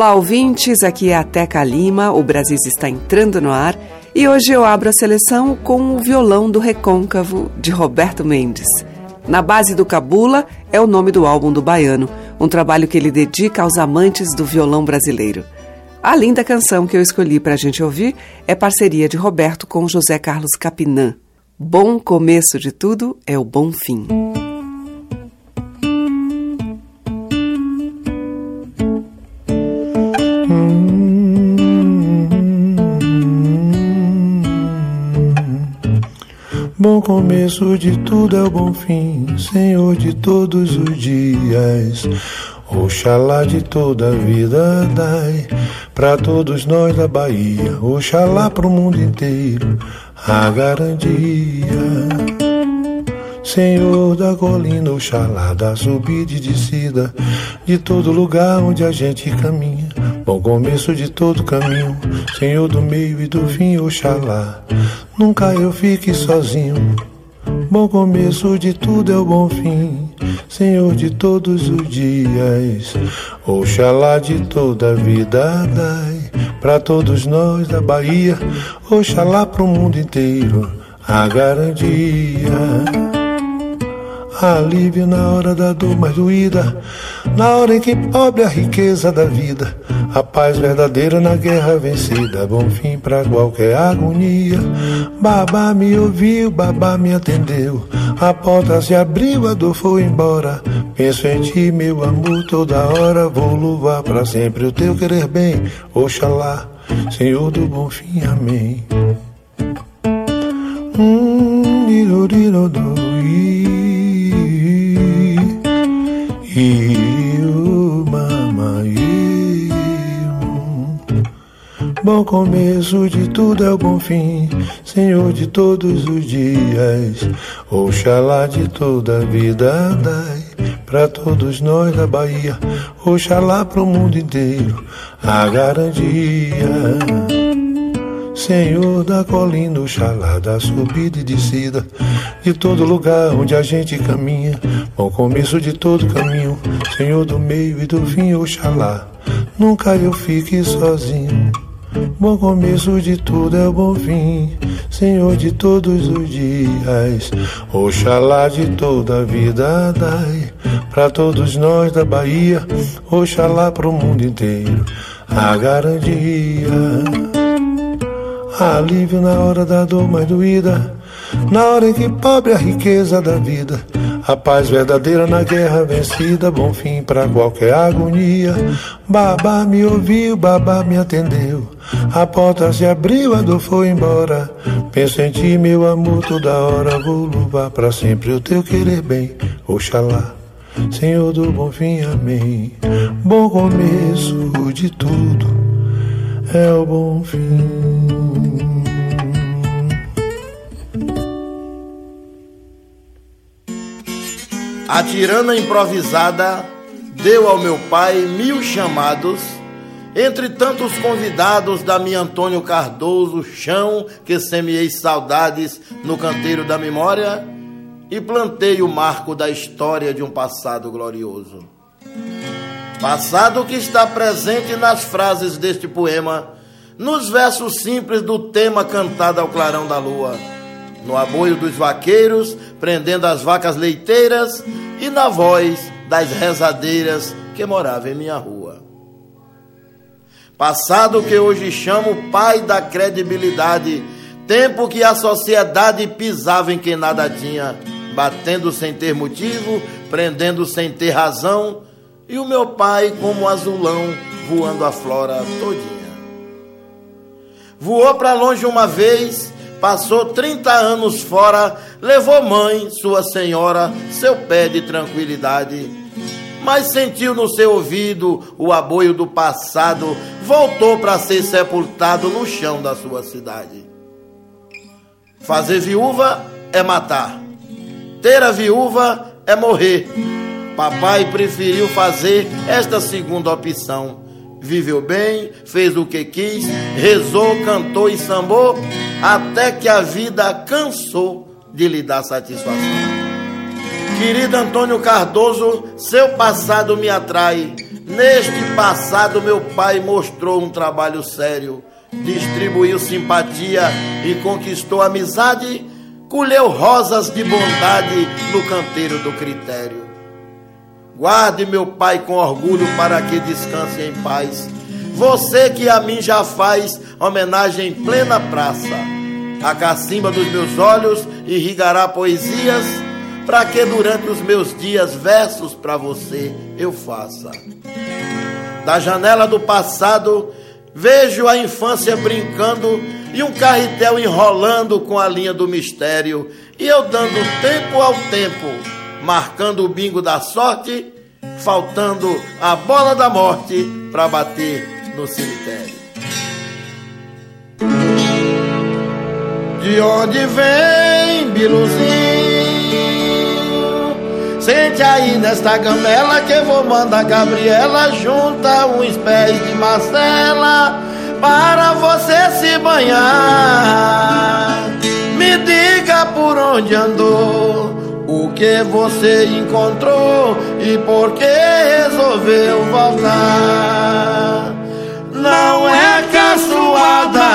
Olá, ouvintes. Aqui é a Teca Lima. O Brasil está entrando no ar e hoje eu abro a seleção com o violão do Recôncavo de Roberto Mendes. Na base do Cabula é o nome do álbum do baiano, um trabalho que ele dedica aos amantes do violão brasileiro. A linda canção que eu escolhi para a gente ouvir é parceria de Roberto com José Carlos Capinã. Bom começo de tudo é o bom fim. Bom começo de tudo é o bom fim, Senhor de todos os dias. Oxalá de toda a vida dai para todos nós da Bahia, Oxalá pro mundo inteiro a garantia. Senhor da colina, Oxalá da subida e descida, de todo lugar onde a gente caminha. Bom começo de todo caminho, Senhor do meio e do fim, Oxalá. Nunca eu fique sozinho. Bom começo de tudo é o bom fim, Senhor de todos os dias. Oxalá de toda a vida dai para todos nós da Bahia, Oxalá pro mundo inteiro a garantia. Alívio na hora da dor mais doída, na hora em que pobre a riqueza da vida, a paz verdadeira na guerra vencida, bom fim para qualquer agonia. Babá me ouviu, babá me atendeu, a porta se abriu, a dor foi embora. Penso em ti, meu amor, toda hora vou louvar para sempre o teu querer bem. Oxalá, Senhor do bom fim, amém. Hum, Bom começo de tudo é o bom fim, Senhor de todos os dias. Oxalá de toda a vida dai para todos nós da Bahia. Oxalá pro mundo inteiro a garantia. Senhor da colina, Oxalá da subida e descida, de todo lugar onde a gente caminha, bom começo de todo caminho, Senhor do meio e do fim, Oxalá, nunca eu fique sozinho. Bom começo de tudo é o bom fim, Senhor de todos os dias. Oxalá de toda a vida dai para todos nós da Bahia, Oxalá pro mundo inteiro a garantia. Alívio na hora da dor mais doída, na hora em que pobre a riqueza da vida. A paz verdadeira na guerra vencida, bom fim para qualquer agonia. Babá me ouviu, babá me atendeu. A porta se abriu, a dor foi embora. Penso em ti, meu amor, toda hora vou louvar para sempre o teu querer bem. Oxalá, Senhor do bom fim, amém. Bom começo de tudo é o bom fim. A tirana improvisada deu ao meu pai mil chamados, entre tantos convidados da minha Antônio Cardoso, chão que semeei saudades no canteiro da memória e plantei o marco da história de um passado glorioso. Passado que está presente nas frases deste poema, nos versos simples do tema cantado ao clarão da lua no aboio dos vaqueiros, prendendo as vacas leiteiras e na voz das rezadeiras que moravam em minha rua. Passado que hoje chamo pai da credibilidade, tempo que a sociedade pisava em quem nada tinha, batendo sem ter motivo, prendendo sem ter razão, e o meu pai, como azulão, voando a flora todinha. Voou para longe uma vez, passou 30 anos fora, levou mãe, sua senhora, seu pé de tranquilidade. Mas sentiu no seu ouvido o aboio do passado, voltou para ser sepultado no chão da sua cidade. Fazer viúva é matar, ter a viúva é morrer. Papai preferiu fazer esta segunda opção. Viveu bem, fez o que quis, rezou, cantou e sambou, até que a vida cansou de lhe dar satisfação. Querido Antônio Cardoso, seu passado me atrai. Neste passado, meu pai mostrou um trabalho sério, distribuiu simpatia e conquistou amizade, colheu rosas de bondade no canteiro do critério. Guarde meu pai com orgulho para que descanse em paz. Você que a mim já faz homenagem em plena praça. A cacimba dos meus olhos irrigará poesias, para que durante os meus dias versos para você eu faça. Da janela do passado vejo a infância brincando e um carretel enrolando com a linha do mistério, e eu dando tempo ao tempo marcando o bingo da sorte, faltando a bola da morte para bater no cemitério. De onde vem Biluzinho? Sente aí nesta gamela que eu vou mandar Gabriela junta uns pés de Marcela para você se banhar. Me diga por onde andou o que você encontrou e por que resolveu voltar. Não é caçoada,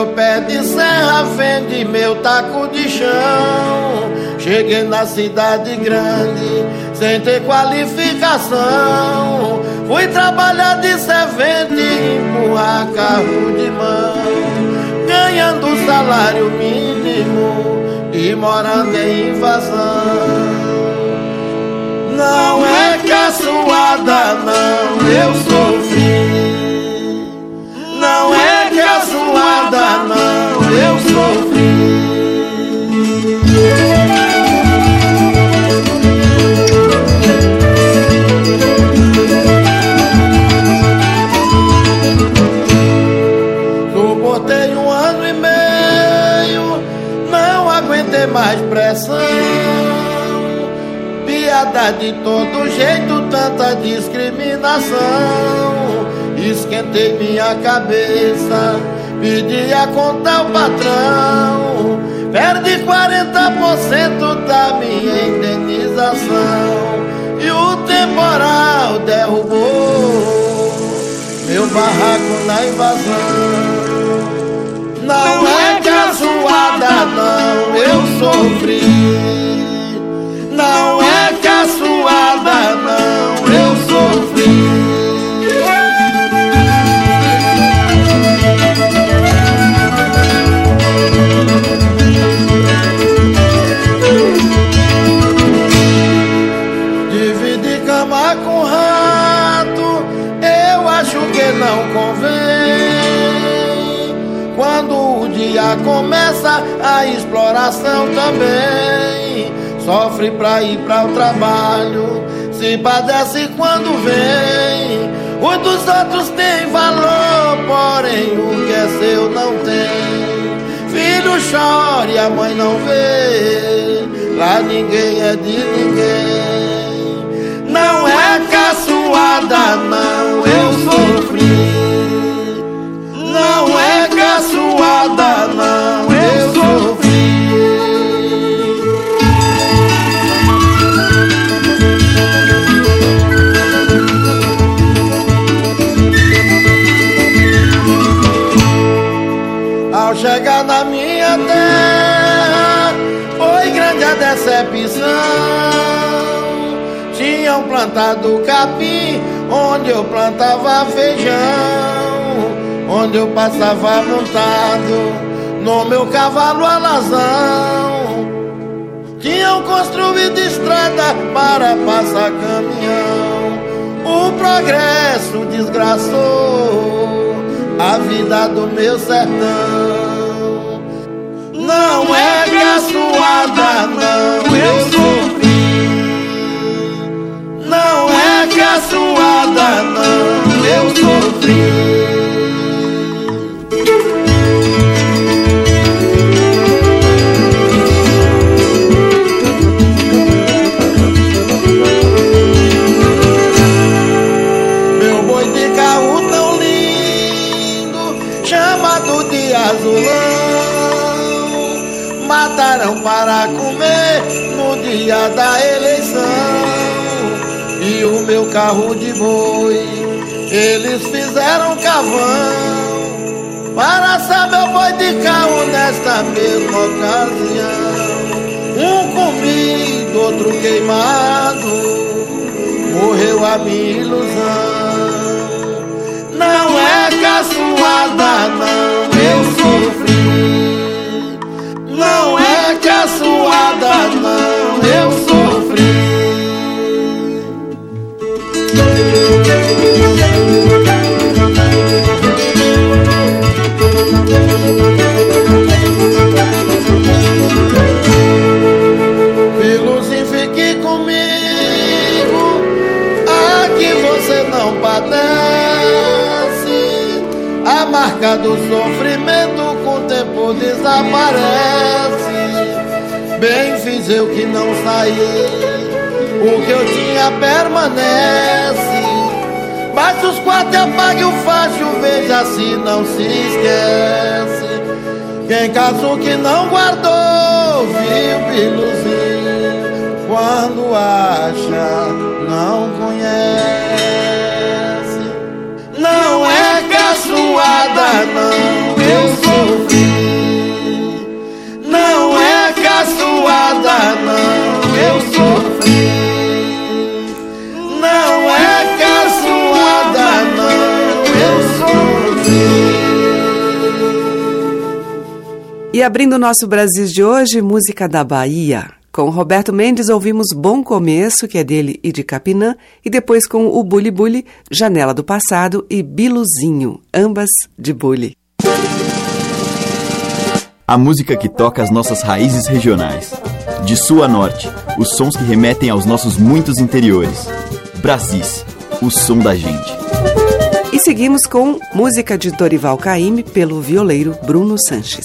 meu pé de serra, vende meu taco de chão. Cheguei na cidade grande, sem ter qualificação. Fui trabalhar de servente, empurrar carro de mão. Ganhando salário mínimo e morando em invasão. Não é caçoada, não, eu sofri. Não, eu sofri. Suportei um ano e meio, não aguentei mais pressão piada de todo jeito, tanta discriminação. Esquentei minha cabeça, pedi a conta ao patrão. Perdi 40% da minha indenização. E o temporal derrubou meu barraco na invasão. Não é caçoada, não, também sofre pra ir para o trabalho, se padece quando vem. O dos outros tem valor, porém o que é seu não tem. Filho chora e a mãe não vê, lá ninguém é de ninguém. Não é caçoada, não, eu sofri. Não é caçoada, não, plantado capim onde eu plantava feijão, onde eu passava montado no meu cavalo alazão. Tinham construído estrada para passar caminhão. O progresso desgraçou a vida do meu sertão. Não é caçoada, carro de boi, eles fizeram cavão. Para saber o boi de carro nesta mesma ocasião. Um comido, outro queimado, morreu a minha ilusão. Não é caçoada, não, marca do sofrimento tempo desaparece. Bem fiz eu que não saí, o que eu tinha permanece. Baixe os quatro e apague o facho, veja se não se esquece. Quem casou que não guardou, viu, piluzinho, não, eu sofri. Não é caçoada, não, eu sofri. Não é caçoada, não, eu sofri. E abrindo o nosso Brasil de hoje, música da Bahia. Com Roberto Mendes ouvimos Bom Começo, que é dele e de Capinã, e depois com o Bully Bully, Janela do Passado e Biluzinho, ambas de Bully. A música que toca as nossas raízes regionais. De sul a norte, os sons que remetem aos nossos muitos interiores. Brasis, o som da gente. E seguimos com música de Dorival Caymmi pelo violeiro Bruno Sanches.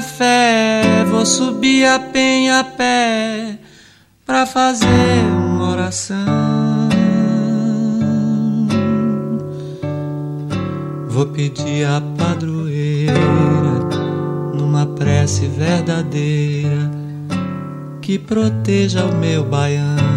Fé, vou subir a penha a pé para fazer uma oração. Vou pedir a padroeira numa prece verdadeira que proteja o meu baiano.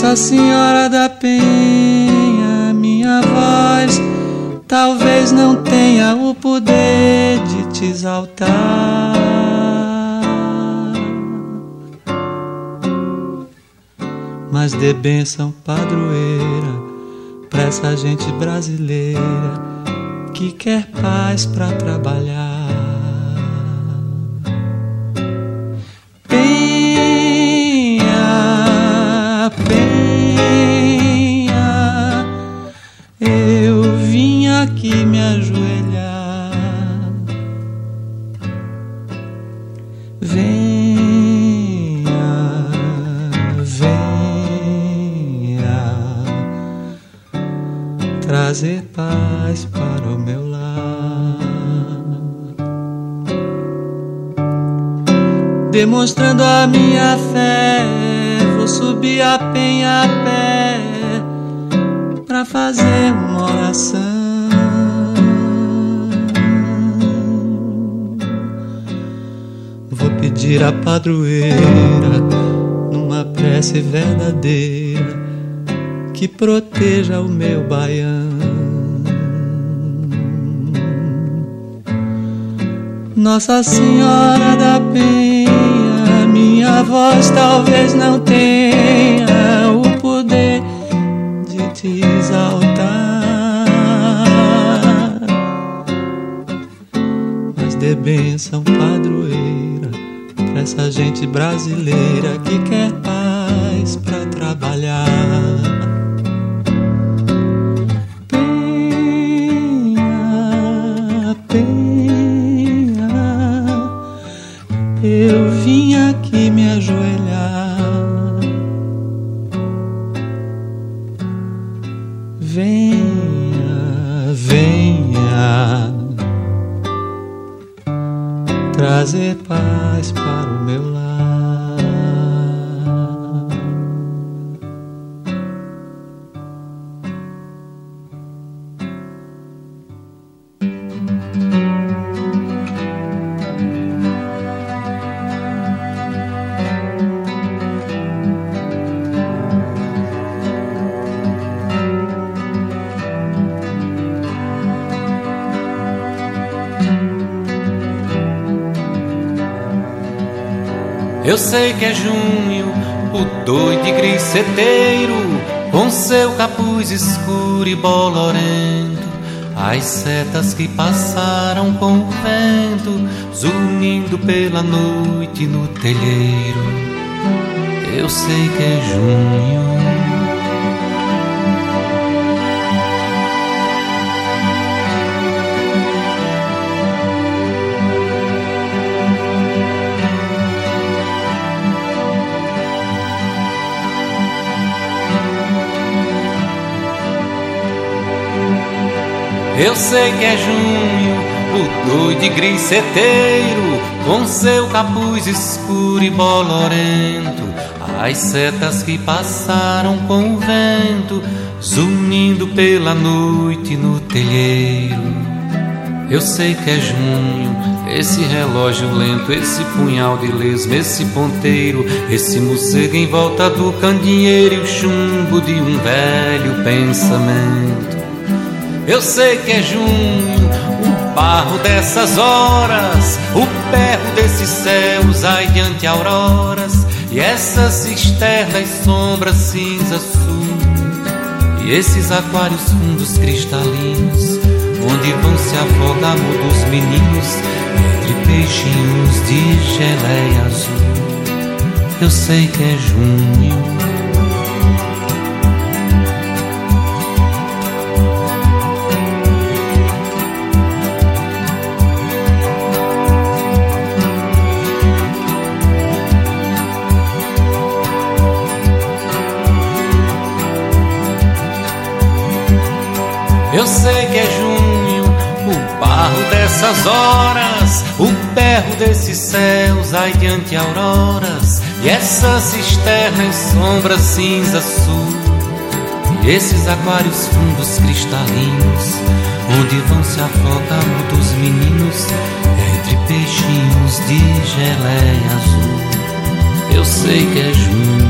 Nossa Senhora da Penha, minha voz talvez não tenha o poder de te exaltar. Mas dê bênção padroeira pra essa gente brasileira que quer paz pra trabalhar. Demonstrando a minha fé. Vou subir a penha a pé pra fazer uma oração. Vou pedir a padroeira numa prece verdadeira que proteja o meu baiano. Nossa Senhora da Penha minha voz talvez não tenha o poder de te exaltar, mas dê bênção padroeira pra essa gente brasileira que quer paz pra trabalhar. jouer Eu sei que é junho, o doido e griceteiro, com seu capuz escuro e bolorento. As setas que passaram com o vento, zunindo pela noite no telheiro. Eu sei que é junho. Eu sei que é junho, o doido e griceteiro, com seu capuz escuro e bolorento, as setas que passaram com o vento, zunindo pela noite no telheiro. Eu sei que é junho, esse relógio lento, esse punhal de lesma, esse ponteiro, esse morcego em volta do candinheiro e o chumbo de um velho pensamento. Eu sei que é junho, o barro dessas horas, o berro desses céus, ai diante auroras, e essas cisternas sombras cinza sul, E esses aquários fundos cristalinos, onde vão se afogar mudos meninos, entre peixinhos de geleia azul. Eu sei que é junho Eu sei que é junho, o barro dessas horas, o berro desses céus adiante auroras, e essas cisternas sombras cinza sul, e esses aquários fundos cristalinos, onde vão se afogando dos meninos, entre peixinhos de geleia azul. Eu sei que é junho.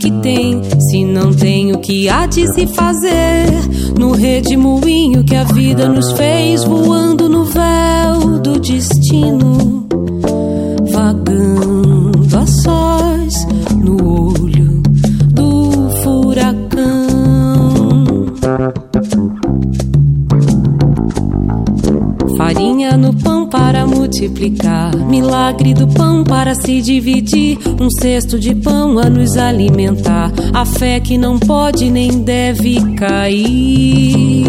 Que tem? Se não tem o que há de se fazer no redemoinho que a vida nos fez voando no véu do destino, vagando a sós multiplicar, milagre do pão para se dividir, um cesto de pão a nos alimentar, a fé que não pode nem deve cair.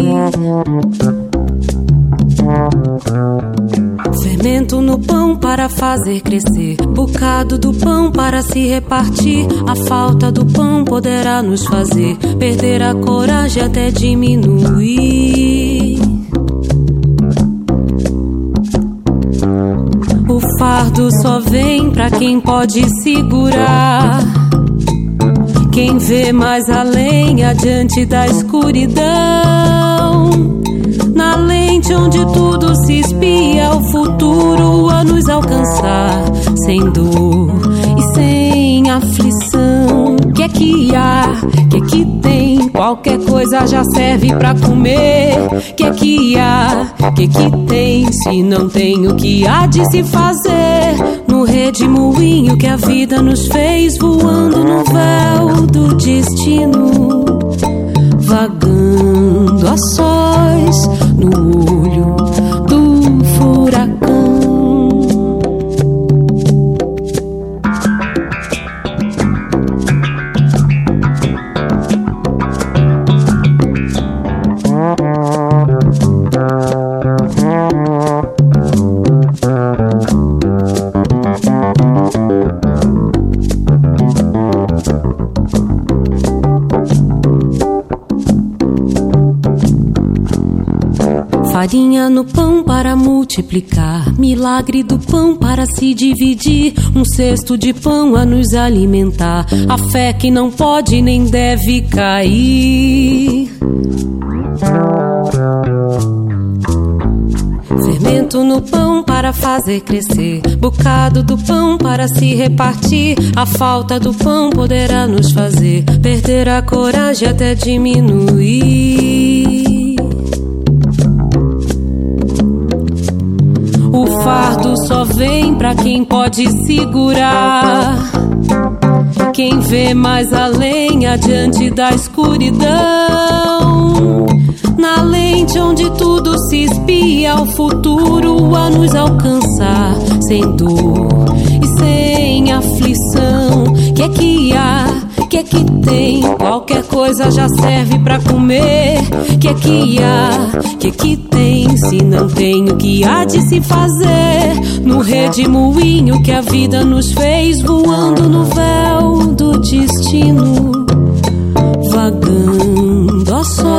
Fermento no pão para fazer crescer, bocado do pão para se repartir. A falta do pão poderá nos fazer perder a coragem até diminuir. Só vem pra quem pode segurar. Quem vê mais além, adiante da escuridão. Na lente onde tudo se espia, o futuro a nos alcançar. Sem dor e sem aflição. Que é que há? Que é que tem? Qualquer coisa já serve pra comer. Que é que há? Que é que tem? Se não tem o que há de se fazer. No redemoinho que a vida nos fez, voando no véu do destino. Vagando a sós no olho do furacão. Farinha no pão para multiplicar, milagre do pão para se dividir, um cesto de pão a nos alimentar, a fé que não pode nem deve cair. Fermento no pão para fazer crescer, bocado do pão para se repartir. A falta do pão poderá nos fazer perder a coragem até diminuir. Vem pra quem pode segurar. Quem vê mais além, adiante da escuridão. Na lente onde tudo se espia, o futuro a nos alcançar. sem dor e sem aflição. Que é que há? Que tem? Qualquer coisa já serve para comer. Que é que há? Que é que tem? Se não tem o que há de se fazer no redemoinho que a vida nos fez voando no véu do destino, vagando a sós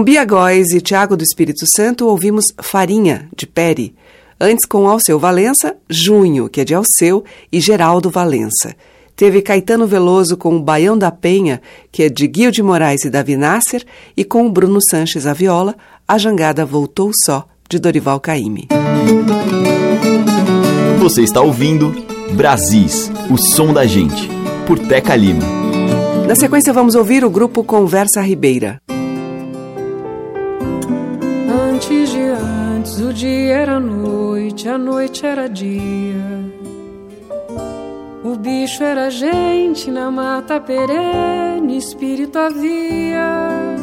Com Bia Góes e Tiago do Espírito Santo, ouvimos Farinha, de Peri. Antes, com Alceu Valença, Junho, que é de Alceu, e Geraldo Valença. Teve Caetano Veloso com o Baião da Penha, que é de Guio de Moraes e Davi Nasser, e com o Bruno Sanches à viola, A Jangada Voltou Só, de Dorival Caymmi. Você está ouvindo Brasis, o som da gente, por Teca Lima. Na sequência, vamos ouvir o grupo Conversa Ribeira. O dia era noite, a noite era dia. O bicho era gente na mata perene, espírito havia.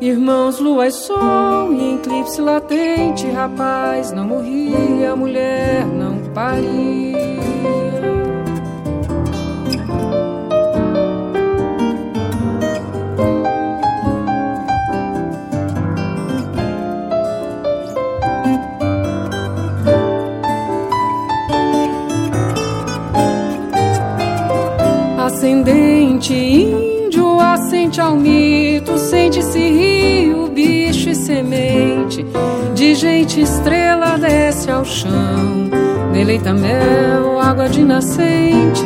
Irmãos, lua e sol, e eclipse latente, rapaz não morria, mulher não paria. Ascendente índio, assente ao mito, sente-se rio, bicho e semente. De gente estrela desce ao chão, deleita mel, água de nascente.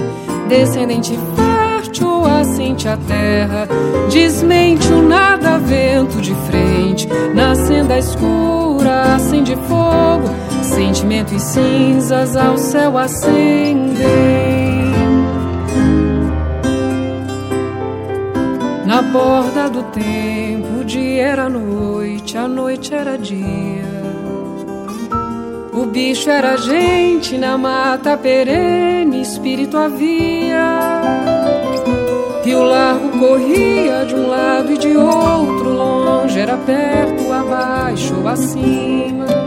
Descendente fértil, assente a terra, desmente o nada, vento de frente. Na senda escura, acende fogo, sentimento e cinzas ao céu acendem. Na borda do tempo, o dia era noite, a noite era dia. O bicho era gente, na mata perene, espírito havia. Rio largo corria de um lado e de outro, longe era perto, abaixo acima.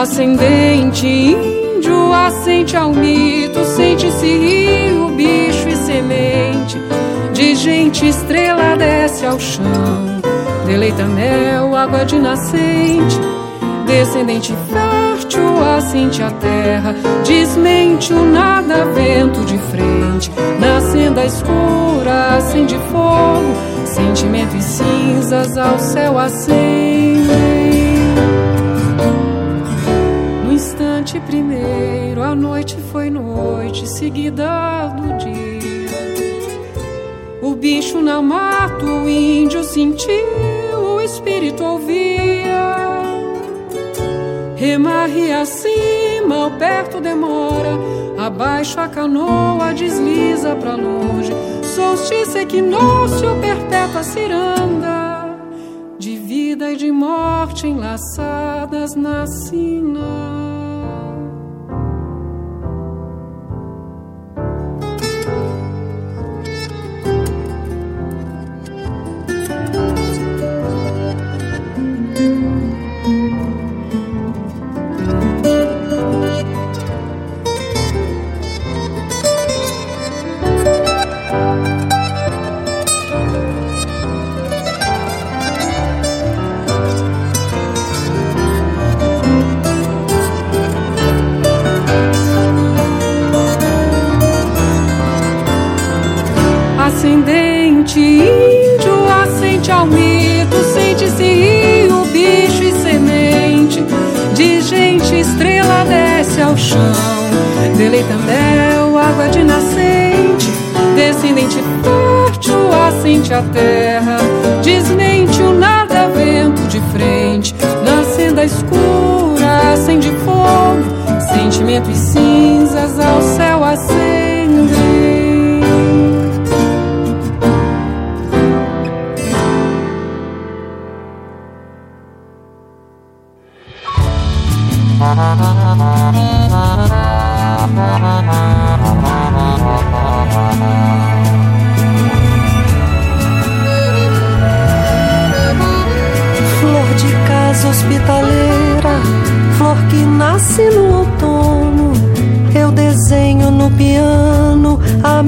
Ascendente índio, assente ao mito, sente-se rio, bicho e semente. De gente estrela desce ao chão, deleita mel, água de nascente. Descendente fértil, assente a terra, desmente o nada, vento de frente. Na senda escura, acende fogo, sentimento e cinzas ao céu acendem. Instante primeiro, a noite foi noite, seguida do dia. O bicho na mata, o índio sentiu, o espírito ouvia. Remarre acima, o perto demora, abaixo a canoa desliza pra longe. Solstício, equinócio, perpétua ciranda, de vida e de morte enlaçadas na sina.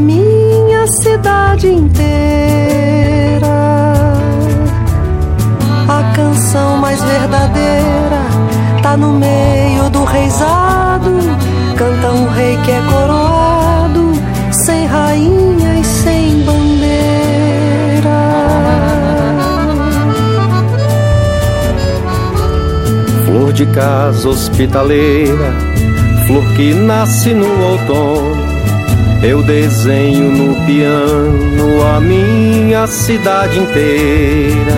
Minha cidade inteira. A canção mais verdadeira tá no meio do reizado. Canta um rei que é coroado, sem rainha e sem bandeira. Flor de casa hospitaleira, flor que nasce no outono. Eu desenho no piano a minha cidade inteira.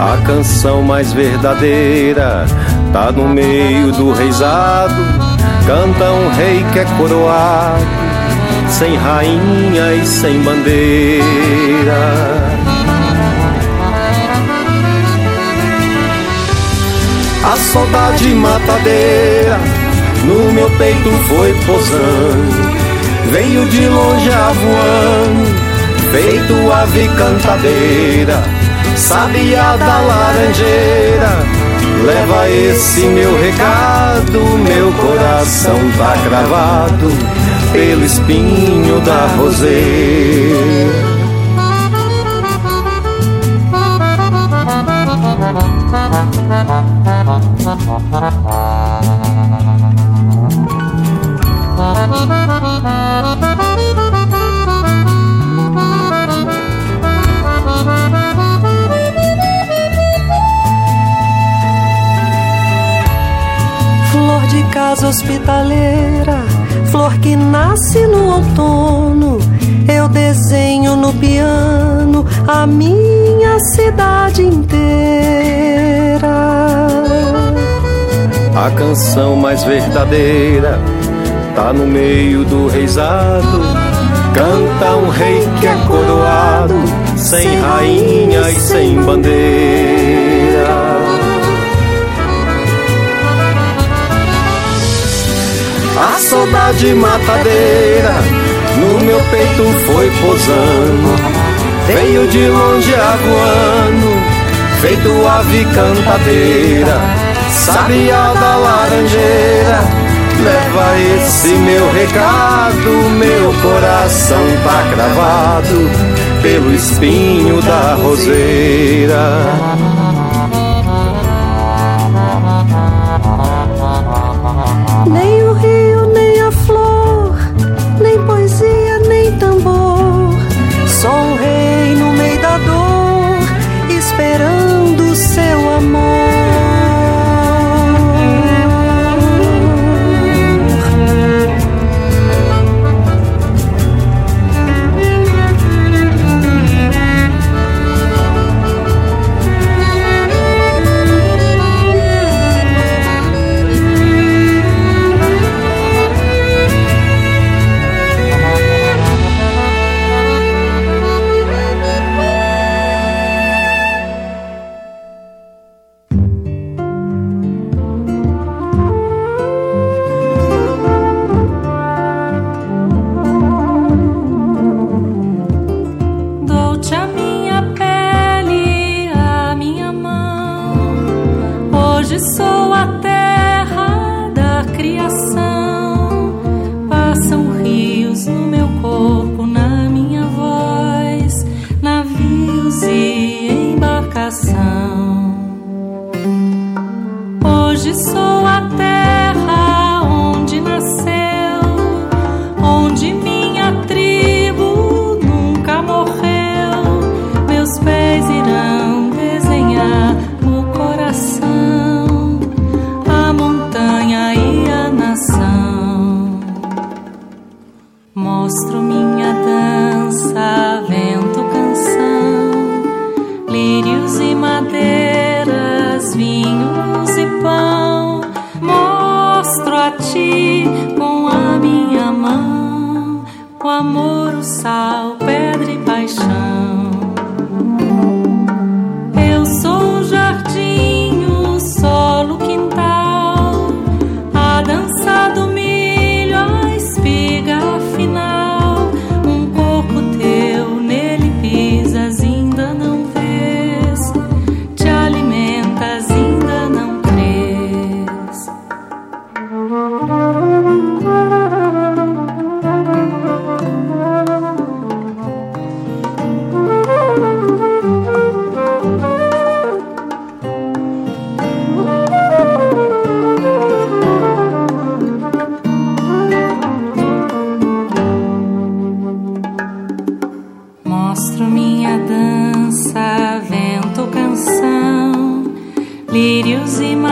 A canção mais verdadeira tá no meio do reizado. Canta um rei que é coroado, sem rainha e sem bandeira. A saudade matadeira no meu peito foi posando. Veio de longe avoando, feito ave cantadeira, sabia da laranjeira. Leva esse meu recado, meu coração tá cravado pelo espinho da roseira. Flor de casa hospitaleira, flor que nasce no outono. Eu desenho no piano a minha cidade inteira. A canção mais verdadeira tá no meio do reizado. Canta um rei que é coroado, sem rainha e sem bandeira. A saudade matadeira no meu peito foi posando. Veio de longe aguando, feito ave cantadeira, sabia da laranjeira. Leva esse meu recado, meu coração tá cravado pelo espinho da roseira.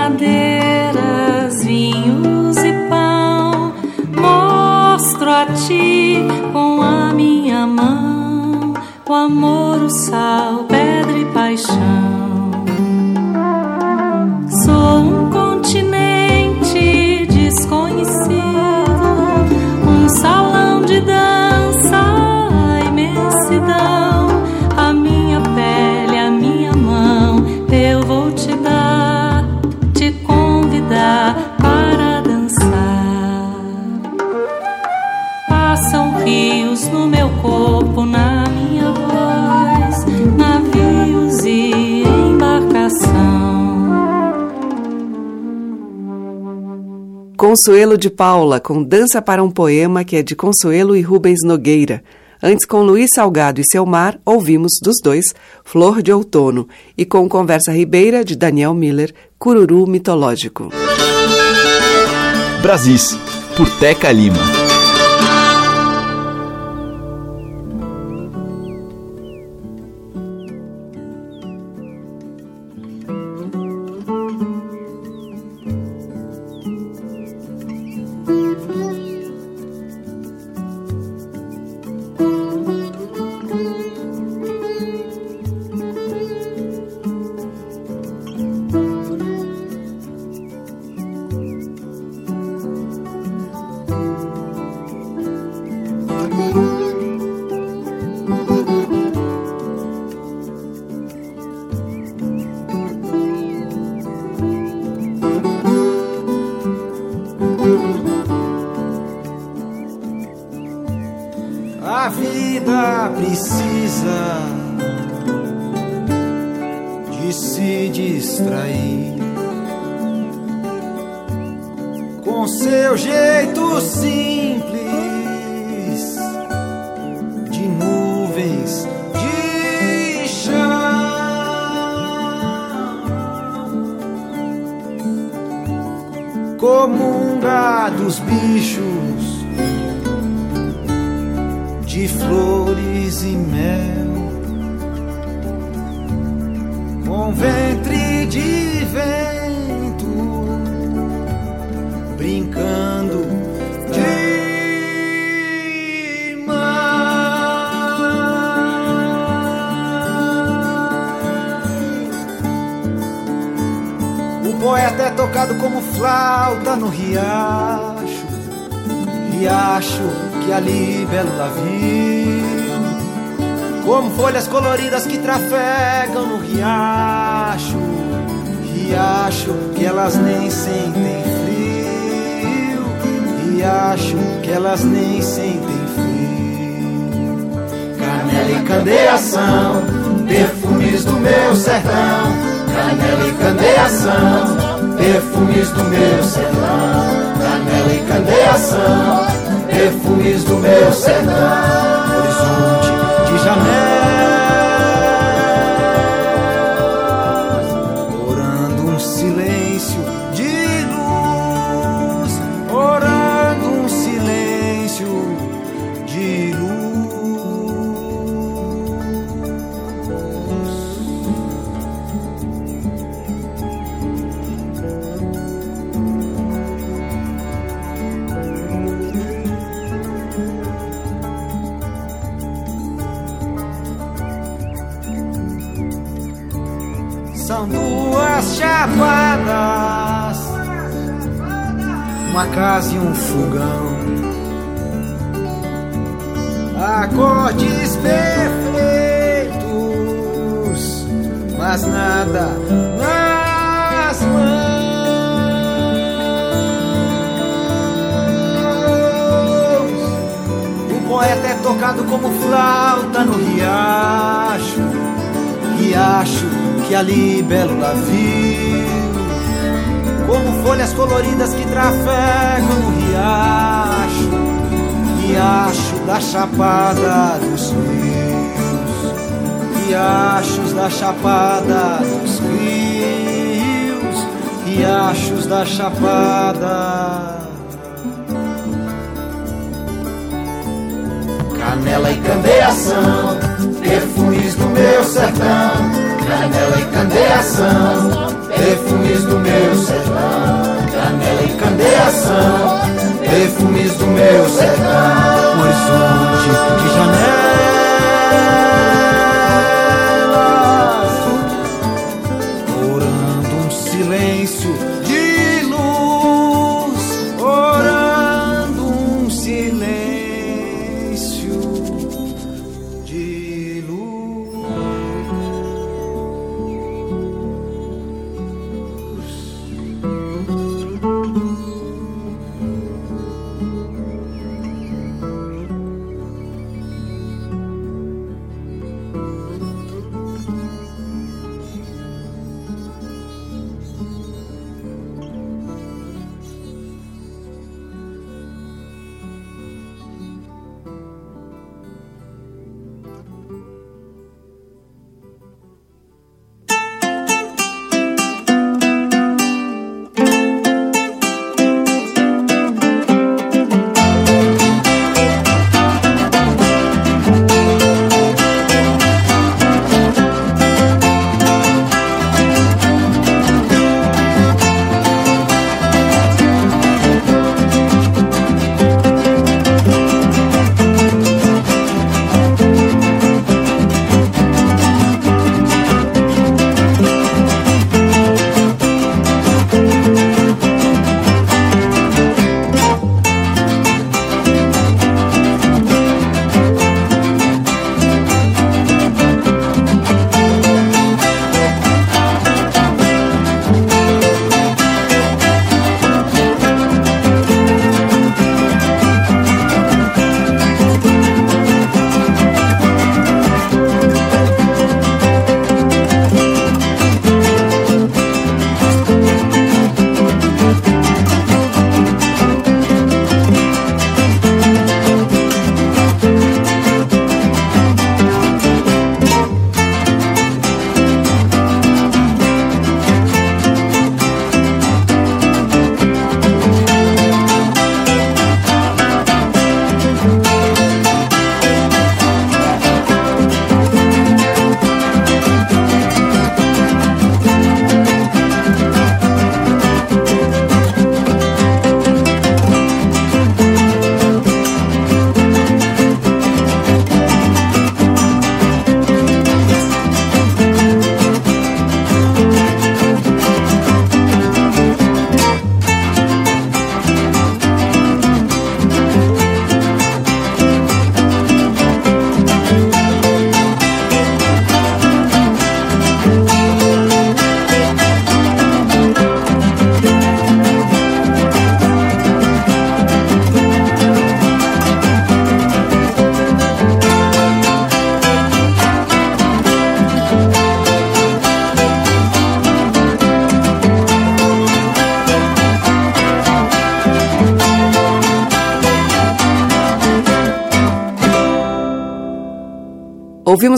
madeiras, vinhos e pão, mostro a ti com a minha mão o amor, o sal, pedra e paixão. Consuelo de Paula, com Dança para um Poema, que é de Consuelo e Rubens Nogueira. Antes, com Luiz Salgado e Selmar, ouvimos dos dois Flor de Outono e com Conversa Ribeira, de Daniel Miller, Cururu Mitológico. Brasis, por Teca Lima.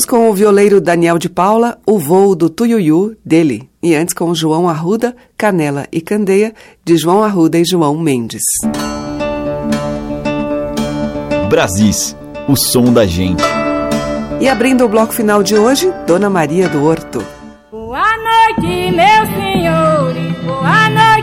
Com o violeiro Daniel de Paula o voo do Tuiuiu dele, e antes com João Arruda, Canela e Candeia, de João Arruda e João Mendes. Brasis, o som da gente. E abrindo o bloco final de hoje, Dona Maria do Horto. Boa noite, meu senhor, boa noite.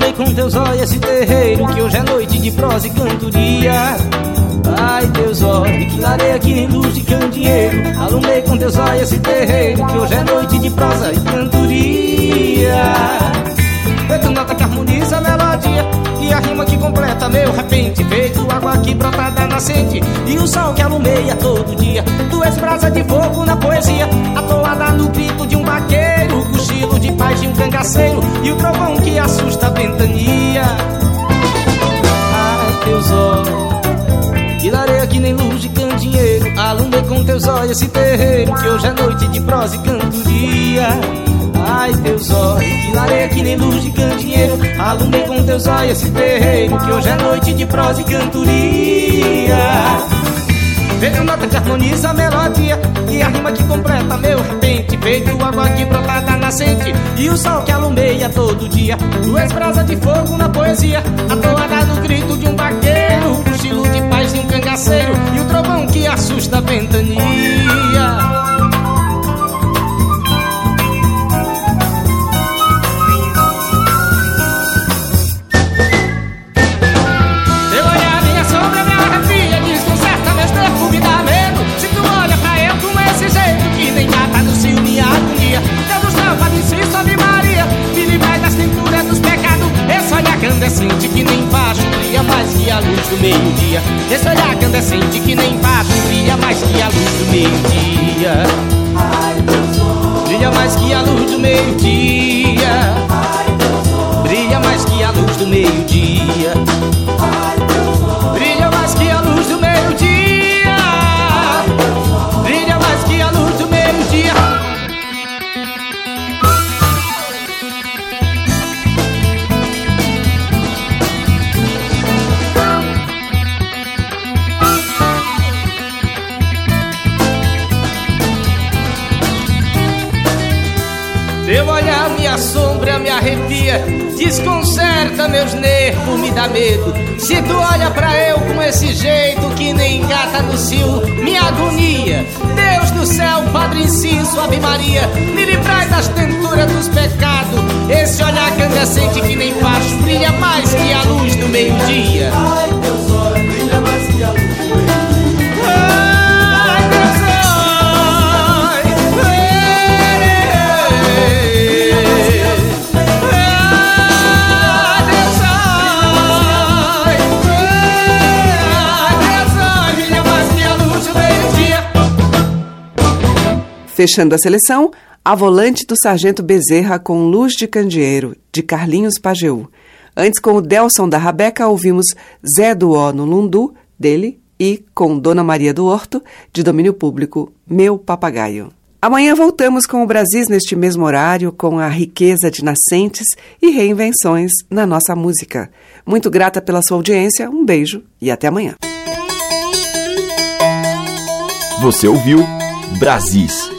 Alumei com teus olhos esse terreiro Que hoje é noite de prosa e cantoria Ai, teus olhos Que lareia que luz de candeeiro. Alumei com teus olhos esse terreiro Que hoje é noite de prosa e cantoria Feito nota que harmoniza a melodia E a rima que completa meu repente. Feito água que brota da nascente E o sol que alumeia todo dia. Tu és brasa de fogo na poesia Atoada no grito de um vaqueiro O cochilo de paz de um cangaceiro E o trovão que assusta a ventania. Ai, teus olhos lareia que nem luz de candeeiro Alumei com teus olhos esse terreiro Que hoje é noite de prosa e cantoria Ai, teus olhos Que lareia que nem luz de candeeiro. Alumei com teus olhos esse terreiro Que hoje é noite de prosa e cantoria. Veio nota que harmoniza a melodia E a rima que completa meu repente. Feito água que brota da nascente E o sol que alumeia todo dia. Duas brasas de fogo na poesia A toada do grito de um vaqueiro. O estilo de paz de um cangaceiro E o trovão que assusta a ventania candescente que nem baixo brilha mais que a luz do meio-dia. Esse olhar candescente que nem baixo brilha mais que a luz do meio-dia. Brilha mais que a luz do meio-dia. Brilha mais que a luz do meio-dia. Medo. Se tu olha pra eu com esse jeito que nem gata no cio, minha agonia. Deus do céu, Padre Inciso, Ave Maria, me livrai das tenturas dos pecados. Esse olhar candescente que nem facho brilha mais que a luz do meio-dia. Ai, teus olhos brilha mais que a luz do meio-dia. Fechando a seleção, a volante do Sargento Bezerra com Luz de Candeeiro, de Carlinhos Pajeú. Antes, com o Delson da Rabeca, ouvimos Zé do Ó no Lundu, dele, e com Dona Maria do Horto, de domínio público, Meu Papagaio. Amanhã voltamos com o Brasis neste mesmo horário, com a riqueza de nascentes e reinvenções na nossa música. Muito grata pela sua audiência, um beijo e até amanhã. Você ouviu Brasis